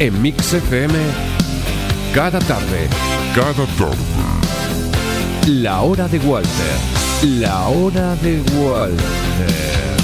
En Mix FM, cada tarde. Cada tarde. La hora de Walter. La hora de Walter.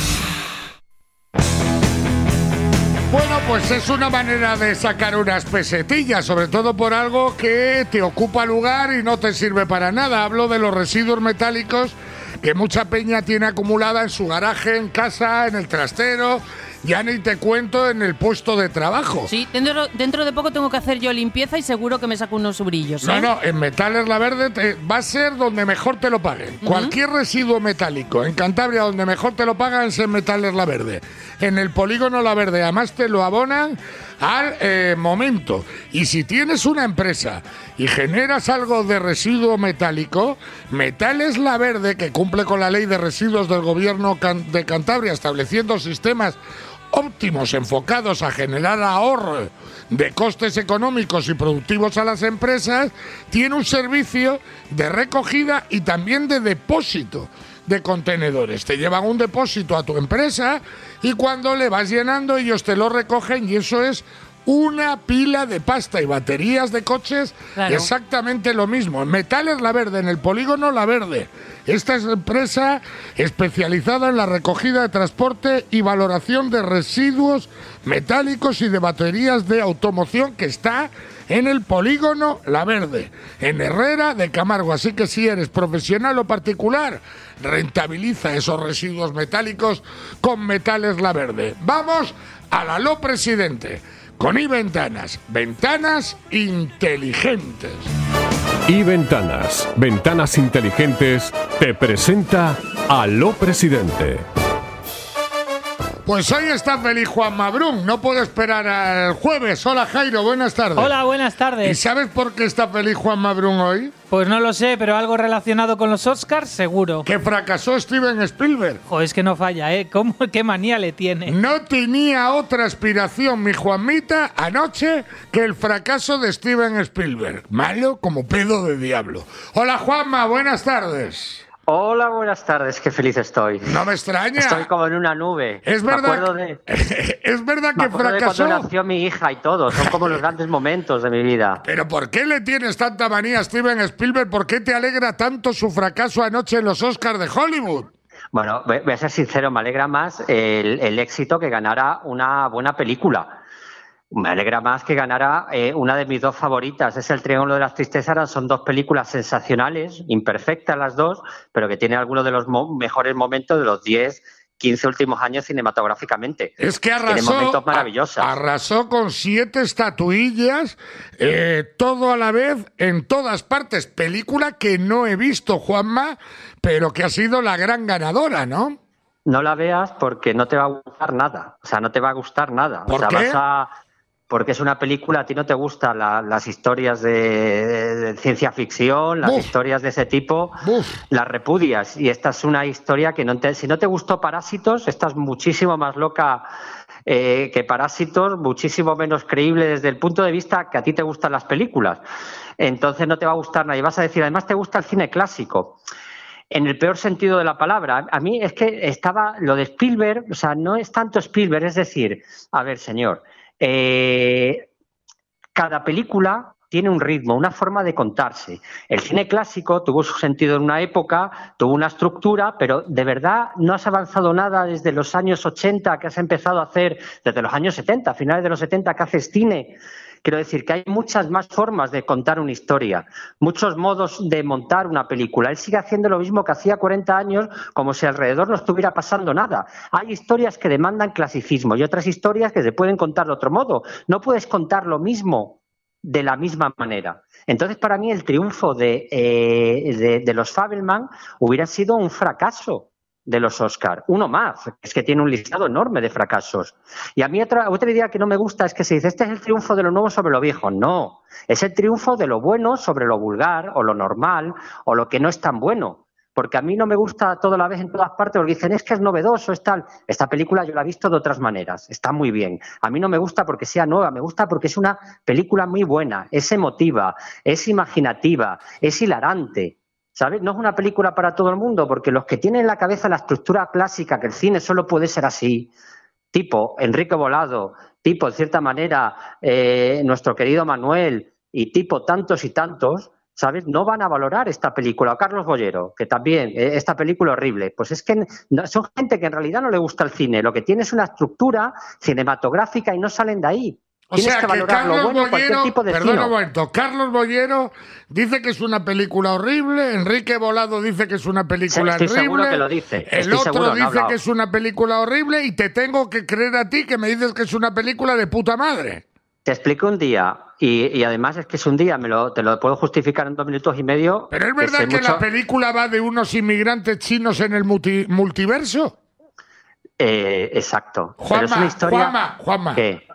Bueno, pues es una manera de sacar unas pesetillas, sobre todo por algo que te ocupa lugar y no te sirve para nada. Hablo de los residuos metálicos que mucha peña tiene acumulada en su garaje, en casa, en el trastero, ya ni te cuento en el puesto de trabajo. Sí, dentro, dentro de poco tengo que hacer yo limpieza y seguro que me saco unos brillos. No, ¿eh? no, en Metales La Verde te- va a ser donde mejor te lo paguen. Cualquier residuo metálico en Cantabria donde mejor te lo pagan es en Metales La Verde. En el polígono La Verde, además te lo abonan al eh, momento. Y si tienes una empresa y generas algo de residuo metálico, Metales La Verde, que cumple con la ley de residuos del gobierno de Cantabria, estableciendo sistemas óptimos enfocados a generar ahorro de costes económicos y productivos a las empresas, tiene un servicio de recogida y también de depósito de contenedores. Te llevan un depósito a tu empresa y cuando le vas llenando ellos te lo recogen y eso es una pila de pasta y baterías de coches Claro. exactamente lo mismo. En Metales La Verde, en el polígono La Verde. Esta es empresa especializada en la recogida de transporte y valoración de residuos metálicos y de baterías de automoción que está en el polígono La Verde, en Herrera de Camargo. Así que si eres profesional o particular, rentabiliza esos residuos metálicos con Metales La Verde. Vamos a la lo presidente con I Ventanas, ventanas inteligentes. Y Ventanas, ventanas inteligentes, te presenta a lo presidente. Pues hoy está feliz Juan Mabrún, no puedo esperar al jueves. Hola Jairo, buenas tardes. Hola, buenas ¿Y tardes. sabes por qué está feliz Juan Mabrún hoy? Pues no lo sé, pero algo relacionado con los Oscars, seguro. Que fracasó Steven Spielberg. Joder, es que no falla, ¿eh? ¿Cómo, ¿Qué manía le tiene? No tenía otra aspiración mi Juanmita anoche que el fracaso de Steven Spielberg. Malo como pedo de diablo. Hola Juanma, buenas tardes. Hola, buenas tardes, qué feliz estoy. No me extraña. Estoy como en una nube. Es Me verdad. de, es verdad me que de fracasó. cuando nació mi hija y todo. Son como los grandes momentos de mi vida. Pero ¿por qué le tienes tanta manía a Steven Spielberg? ¿Por qué te alegra tanto su fracaso anoche en los Oscars de Hollywood? Bueno, voy voy a ser sincero, me alegra más el, el éxito que ganara una buena película. Me alegra más que ganara eh, una de mis dos favoritas. Es El Triángulo de las Tristezas. Son dos películas sensacionales, imperfectas las dos, pero que tienen algunos de los mo- mejores momentos de los 10, 15 últimos años cinematográficamente. Es que Tiene arrasó, momentos maravillosos. arrasó con siete estatuillas, eh, todo a la vez, en todas partes. Película que no he visto, Juanma, pero que ha sido la gran ganadora, ¿no? No la veas porque no te va a gustar nada. O sea, no te va a gustar nada. ¿Por o sea, qué? vas a- Porque es una película, a ti no te gustan la- las historias de, de ciencia ficción, las historias de ese tipo, las repudias. Y esta es una historia que no te, si no te gustó Parásitos, estás muchísimo más loca eh, que Parásitos, muchísimo menos creíble desde el punto de vista que a ti te gustan las películas. Entonces no te va a gustar nada. Y vas a decir, además te gusta el cine clásico en el peor sentido de la palabra. A mí es que estaba lo de Spielberg, o sea, no es tanto Spielberg, es decir, a ver, señor, eh, cada película tiene un ritmo, una forma de contarse. El cine clásico tuvo su sentido en una época, tuvo una estructura, pero de verdad no has avanzado nada desde los años 80 que has empezado a hacer, desde los años 70, finales de los 70 que haces cine. Quiero decir que hay muchas más formas de contar una historia, muchos modos de montar una película. Él sigue haciendo lo mismo que hacía 40 años, como si alrededor no estuviera pasando nada. Hay historias que demandan clasicismo y otras historias que se pueden contar de otro modo. No puedes contar lo mismo de la misma manera. Entonces, para mí, el triunfo de, eh, de, los Fabelman hubiera sido un fracaso de los Oscar. Uno más, es que tiene un listado enorme de fracasos. Y a mí otra, otra idea que no me gusta es que se dice, este es el triunfo de lo nuevo sobre lo viejo. No, es el triunfo de lo bueno sobre lo vulgar o lo normal o lo que no es tan bueno. Porque a mí no me gusta todo a la vez en todas partes, porque dicen, es que es novedoso, es tal. Esta película yo la he visto de otras maneras, está muy bien. A mí no me gusta porque sea nueva, me gusta porque es una película muy buena, es emotiva, es imaginativa, es hilarante. ¿Sabes? No es una película para todo el mundo, porque los que tienen en la cabeza la estructura clásica, que el cine solo puede ser así, tipo Enrique Volado, tipo, en cierta manera, eh, nuestro querido Manuel y tipo tantos y tantos, ¿sabes? No van a valorar esta película. O Carlos Bollero, que también, eh, esta película horrible. Pues es que son gente que en realidad no le gusta el cine. Lo que tiene es una estructura cinematográfica y no salen de ahí. O Tienes sea que Carlos lo bueno Bollero, tipo de perdona cine. un momento, Carlos Bollero dice que es una película horrible, Enrique Volado dice que es una película Estoy horrible, seguro que lo dice, el estoy otro seguro, no ha dice que es una película horrible y te tengo que creer a ti que me dices que es una película de puta madre. Te explico un día, y, y además es que es un día, me lo, te lo puedo justificar en dos minutos y medio. Pero es verdad que mucho- la película va de unos inmigrantes chinos en el multi- multiverso. Eh, exacto. Pero es Juanma, una historia Juanma, Juanma. que,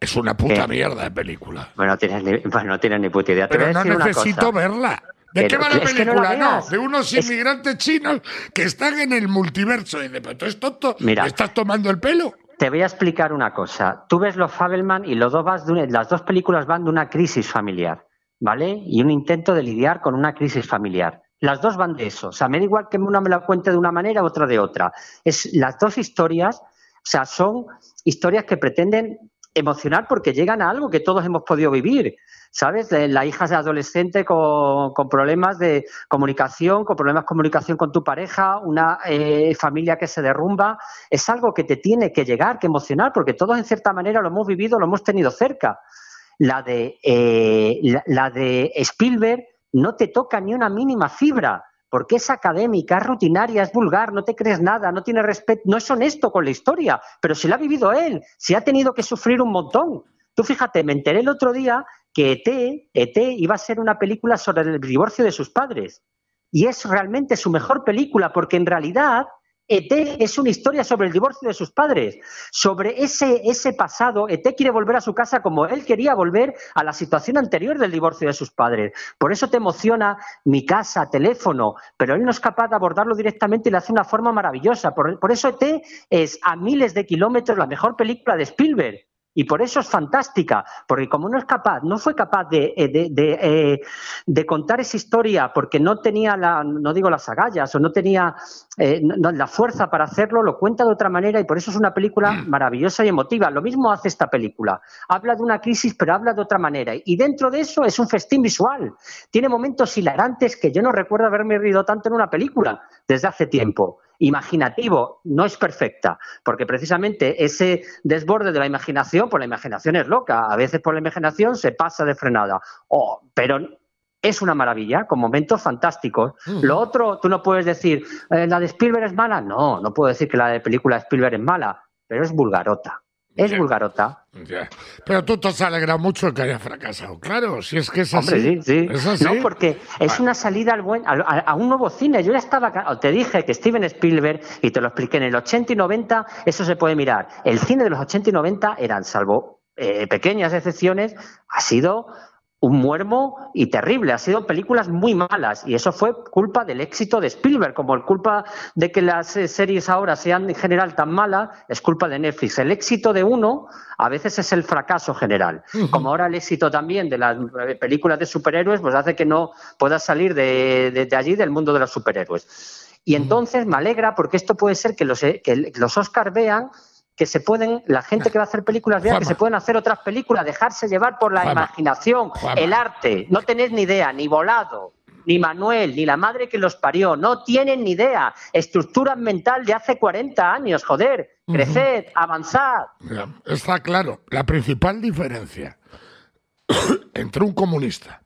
Es una puta ¿Qué? mierda de película. bueno, no tienes ni, bueno, no tienes ni puta idea. Pero no necesito verla. ¿De Pero qué va la es que no la película? No, de unos Es- inmigrantes chinos que están en el multiverso. Y de tú eres tonto, Mira. ¿me estás tomando el pelo? Te voy a explicar una cosa. Tú ves los Fabelman y los dos vas de una- las dos películas van de una crisis familiar, ¿vale? Y un intento de lidiar con una crisis familiar. Las dos van de eso. O sea, me da igual que una me la cuente de una manera, otra de otra. Es las dos historias, o sea, son historias que pretenden emocionar porque llegan a algo que todos hemos podido vivir. ¿Sabes? De La hija de adolescente con, con problemas de comunicación, con problemas de comunicación con tu pareja, una eh, familia que se derrumba. Es algo que te tiene que llegar, que emocionar, porque todos en cierta manera lo hemos vivido, lo hemos tenido cerca. La de, eh, la de Spielberg no te toca ni una mínima fibra, porque es académica, es rutinaria, es vulgar, no te crees nada, no tiene respeto, no es honesto con la historia, pero si la ha vivido él, si ha tenido que sufrir un montón. Tú fíjate, me enteré el otro día que ET, ET iba a ser una película sobre el divorcio de sus padres. Y es realmente su mejor película, porque en realidad ET es una historia sobre el divorcio de sus padres, sobre ese, ese pasado. ET quiere volver a su casa como él quería volver a la situación anterior del divorcio de sus padres. Por eso te emociona mi casa, teléfono, pero él no es capaz de abordarlo directamente y lo hace de una forma maravillosa. Por, por eso ET es a miles de kilómetros la mejor película de Spielberg. Y por eso es fantástica, porque como no es capaz, no fue capaz de, eh, de, de, eh, de contar esa historia porque no tenía, la, no digo las agallas o no tenía eh, no- la fuerza para hacerlo, lo cuenta de otra manera y por eso es una película maravillosa y emotiva. Lo mismo hace esta película. Habla de una crisis, pero habla de otra manera. Y dentro de eso es un festín visual. Tiene momentos hilarantes que yo no recuerdo haberme reído tanto en una película desde hace tiempo imaginativo, no es perfecta, porque precisamente ese desborde de la imaginación, pues la imaginación es loca, a veces por la imaginación se pasa de frenada, Oh, pero es una maravilla, con momentos fantásticos. Lo otro, tú no puedes decir, eh, ¿la de Spielberg es mala? No, no puedo decir que la de película de Spielberg es mala, pero es vulgarota. Es Ya. vulgarota. Pero tú te has alegrado mucho de que haya fracasado. Claro, si es que es así. Hombre, sí, sí. Es así. No, porque es Vale. una salida al buen, a, a un nuevo cine. Yo ya estaba. Te dije que Steven Spielberg, y te lo expliqué en el 80 y 90, eso se puede mirar. El cine de los 80 y 90 eran, salvo eh, pequeñas excepciones, ha sido un muermo y terrible. Ha sido películas muy malas y eso fue culpa del éxito de Spielberg, como el culpa de que las eh, series ahora sean en general tan malas, es culpa de Netflix. El éxito de uno a veces es el fracaso general. Como ahora el éxito también de las eh, películas de superhéroes, pues hace que no puedas salir de, de- de allí, del mundo de los superhéroes. Y entonces me alegra porque esto puede ser que los, eh, que los Oscars vean que se pueden, la gente que va a hacer películas vea que se pueden hacer otras películas, dejarse llevar por la Juanma. imaginación, Juanma. el arte. No tenéis ni idea, ni volado, ni Manuel, ni la madre que los parió. No tienen ni idea. Estructura mental de hace 40 años, joder. Creced, avanzad. Mira, está claro. La principal diferencia entre un comunista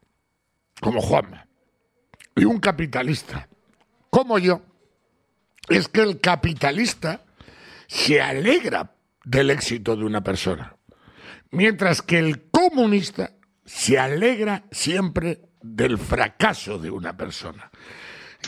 como Juanma y un capitalista como yo es que el capitalista se alegra del éxito de una persona, mientras que el comunista se alegra siempre del fracaso de una persona.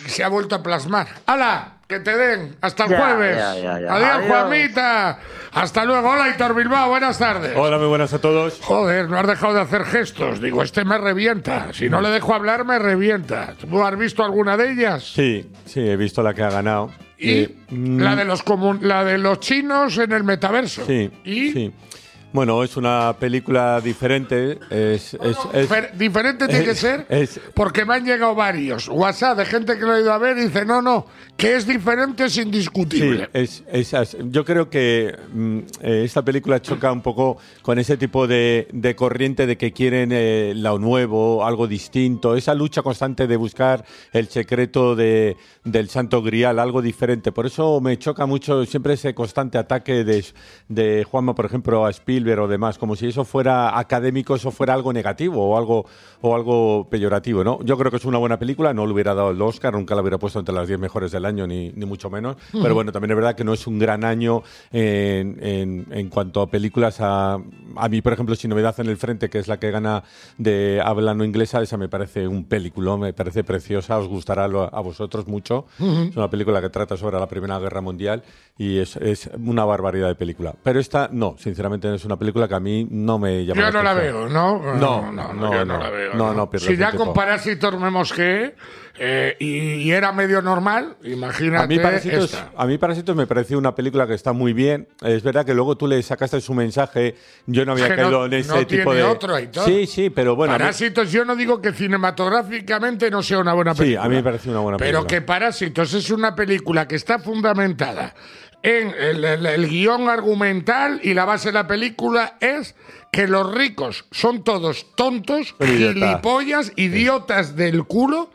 Se ha vuelto a plasmar. ¡Hala! ¡Que te den! ¡Hasta el Ya, jueves! ya, ya, ya. ¡Adiós, Adiós. Juanmita! ¡Hasta luego! ¡Hola, Hitor Bilbao! ¡Buenas tardes! Hola, muy buenas a todos. Joder, no has dejado de hacer gestos. Digo, este me revienta. Si no le dejo hablar, me revienta. ¿Tú has visto alguna de ellas? Sí, sí, he visto la que ha ganado. Y Eh, mm, la de los comun- la de los chinos en el metaverso. Sí, y sí. Bueno, es una película diferente. Es, es- es- Fer- diferente tiene que es- ser es- porque me han llegado varios WhatsApp de gente que lo ha ido a ver y dice, no, no, que es diferente es Sí, indiscutible. es, es yo creo que mm, eh, esta película choca un poco con ese tipo de, de corriente de que quieren eh, lo nuevo, algo distinto, esa lucha constante de buscar el secreto de, del santo grial, algo diferente. Por eso me choca mucho siempre ese constante ataque de, de Juanma, por ejemplo, a Spielberg o demás, como si eso fuera académico, eso fuera algo negativo o algo, o algo peyorativo. ¿no? Yo creo que es una buena película, no le hubiera dado el Oscar, nunca la hubiera puesto entre las 10 mejores del año, ni, ni mucho menos. Pero bueno, también es verdad que no es un gran año en, en- en cuanto a películas. A, a mí, por ejemplo, Sin Novedad en el Frente, que es la que gana de habla no inglesa, esa me parece un película, me parece preciosa, os gustará lo- a vosotros mucho. Es una película que trata sobre la Primera Guerra Mundial y es, es una barbaridad de película. Pero esta, no, sinceramente, es una película que a mí no me llama Yo no la veo, ¿no? No, no, yo no. la veo. No, no, si ya con Parásitos me mosqueé eh, y, era medio normal, imagínate A mí, Parásitos, a mí Parásitos me pareció una película que está muy bien. Es verdad que luego tú le sacaste su mensaje. Yo no había caído no- en ese no tipo de. otro, sí, sí, pero bueno. Parásitos, yo no digo que cinematográficamente no sea una buena Sí, película. a mí me parece una buena Pero película. que Parásitos es una película que está fundamentada en el, el- el guion argumental y la base de la película es que los ricos son todos tontos, gilipollas, idiotas del culo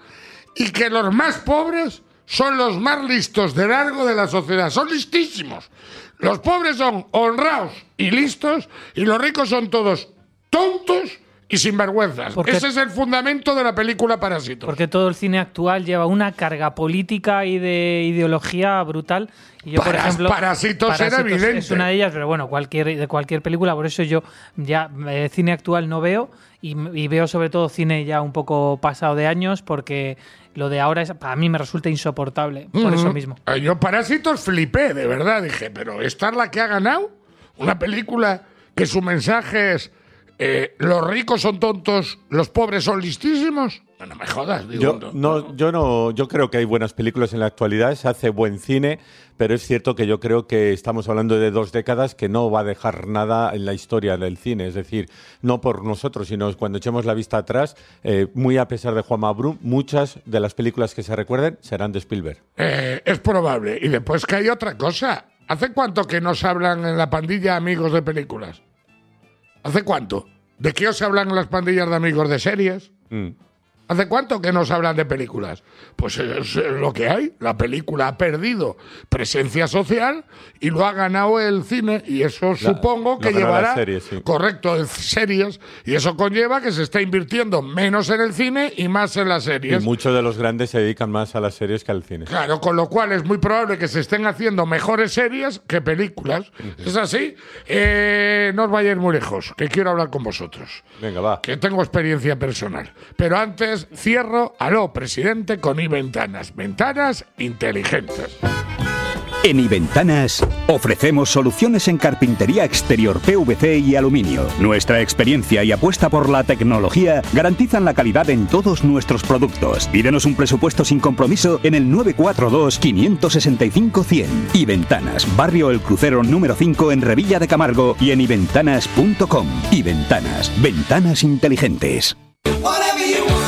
y que los más pobres son los más listos de largo de la sociedad. Son listísimos. Los pobres son honrados y listos y los ricos son todos tontos y sinvergüenzas. Porque- Ese es el fundamento de la película Parásitos. Porque todo el cine actual lleva una carga política y de ideología brutal. Y yo, por Paras- ejemplo. Parásitos era evidente. Es una de ellas, pero bueno, cualquier, de cualquier película. Por eso yo ya eh, cine actual no veo. Y, y veo sobre todo cine ya un poco pasado de años. Porque lo de ahora es, para mí me resulta insoportable. Por eso mismo. Eh, Yo Parásitos flipé, de verdad. Dije, pero ¿esta es la que ha ganado? Una película que su mensaje es eh, los ricos son tontos, los pobres son listísimos. No, no me jodas, digo. Yo no, yo no, yo creo que hay buenas películas en la actualidad, se hace buen cine, pero es cierto que yo creo que estamos hablando de dos décadas que no va a dejar nada en la historia del cine, es decir, no por nosotros, sino cuando echemos la vista atrás, eh, muy a pesar de Juan Mabrú, muchas de las películas que se recuerden serán de Spielberg. Eh, es probable. Y después que hay otra cosa. ¿Hace cuánto que nos hablan en la pandilla amigos de películas? ¿Hace cuánto? ¿De qué os hablan las pandillas de amigos de series? Mm. ¿Hace cuánto que nos hablan de películas? Pues es lo que hay. La película ha perdido presencia social y lo ha ganado el cine. Y eso supongo que llevará. series, sí. Correcto, en series. Y eso conlleva que se está invirtiendo menos en el cine y más en las Y series. muchos de los grandes se dedican más a las series que al cine. Claro, con lo cual es muy probable que se estén haciendo mejores series que películas. ¿Es así? Eh, no os vayáis muy lejos, que quiero hablar con vosotros. Venga, va. Que tengo experiencia personal. Pero antes cierro, aló, presidente, con iVentanas. Ventanas inteligentes. En iVentanas ofrecemos soluciones en carpintería exterior PVC y aluminio. Nuestra experiencia y apuesta por la tecnología garantizan la calidad en todos nuestros productos. Pídenos un presupuesto sin compromiso en el 942-565-100. iVentanas, Barrio El Crucero número 5 en Revilla de Camargo y en iventanas.com. iVentanas, ventanas inteligentes.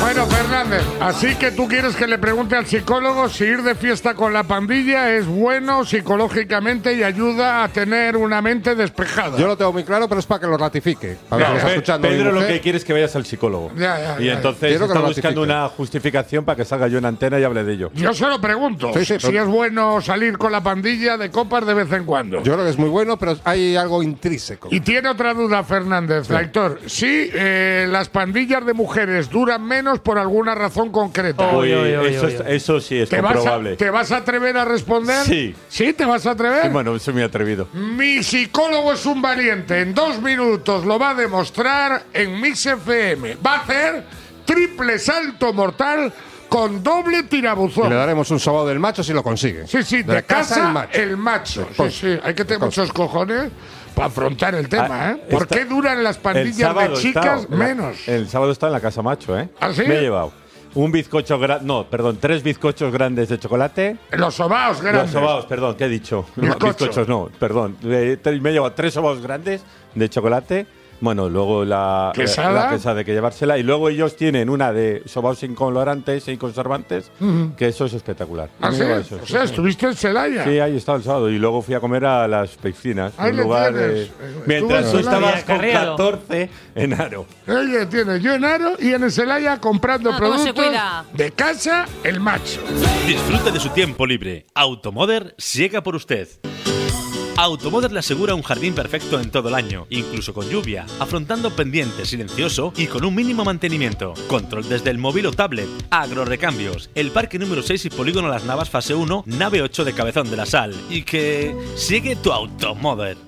Bueno, Fernández, así que tú quieres que le pregunte al psicólogo si ir de fiesta con la pandilla es bueno psicológicamente y ayuda a tener una mente despejada. Yo lo tengo muy claro, pero es para que lo ratifique. Para que lo está Pe- escuchando mi Pedro lo mujer. que quiere es que vayas al psicólogo. Ya, ya, y ya. entonces Quiero que está lo buscando ratifique. una justificación para que salga yo en antena y hable de ello. Yo se lo pregunto, Sí, sí, si pero- es bueno salir con la pandilla de copas de vez en cuando. Yo creo que es muy bueno, pero hay algo intrínseco. Y tiene otra duda, Fernández, Aitor. Si eh, las pandillas de mujeres duran menos por alguna razón concreta. Uy, uy, uy, eso, es- eso sí es ¿Te vas, a, comprobable. ¿Te vas a atrever a responder? Sí. ¿Sí? ¿Te vas a atrever? Sí, bueno, soy muy atrevido. Mi psicólogo es un valiente. En dos minutos lo va a demostrar en Mix FM. Va a hacer triple salto mortal con doble Y tirabuzón. le daremos un sobao del macho si lo consigue. Sí, sí, de, casa, el macho. Sí, Pues, sí, hay que tener pues. muchos cojones para afrontar el tema, Ah, ¿eh? ¿Por está- qué duran las pandillas de chicas está- menos? El sábado está en la Casa Macho, ¿eh? ¿Ah, sí? Me he llevado. un bizcocho grande, no, perdón, tres bizcochos grandes de chocolate. Los sobaos grandes. Los sobaos, perdón, ¿qué he dicho? Bizcocho. Bizcochos, no, perdón. Eh, me he llevado tres sobaos grandes de chocolate. Bueno, luego la, ¿Quesada? la quesada hay que llevársela. Y luego ellos tienen una de sobaos sin colorantes, sin conservantes, que eso es espectacular. ¿Ah, sí? eso, O sí, sea, sí. estuviste en Celaya. Sí, ahí estaba el sábado. Y luego fui a comer a las piscinas. Ahí un le lugar tienes. de- Estuvo Mientras en tú estabas con Carriado. 14 en Aro. Oye, tiene yo en Aro y en el Celaya comprando Ah, productos cuida. de casa el macho. Disfrute de su tiempo libre. Automoder llega por usted. Automoder le asegura un jardín perfecto en todo el año, incluso con lluvia, afrontando pendiente, silencioso y con un mínimo mantenimiento. Control desde el móvil o tablet. Agrorecambios. El parque número 6 y polígono Las Navas fase 1, nave 8 de Cabezón de la Sal. Y que sigue tu Automoder.